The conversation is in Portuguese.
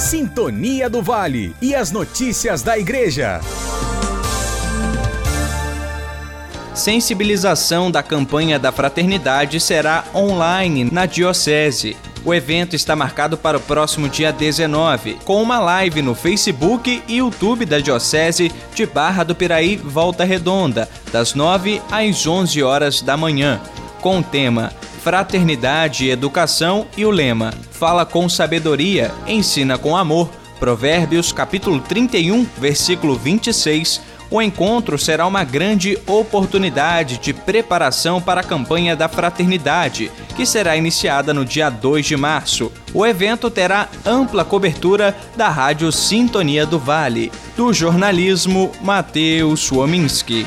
Sintonia do Vale e as notícias da Igreja. Sensibilização da campanha da fraternidade será online na Diocese. O evento está marcado para o próximo dia 19, com uma live no Facebook e YouTube da Diocese de Barra do Piraí, Volta Redonda, das 9 às 11 horas da manhã, com o tema Fraternidade e Educação e o lema Fala com sabedoria, ensina com amor. Provérbios capítulo 31, versículo 26 o encontro será uma grande oportunidade de preparação para a campanha da Fraternidade, que será iniciada no dia 2 de março. O evento terá ampla cobertura da Rádio Sintonia do Vale. Do jornalismo, Matheus Wominski.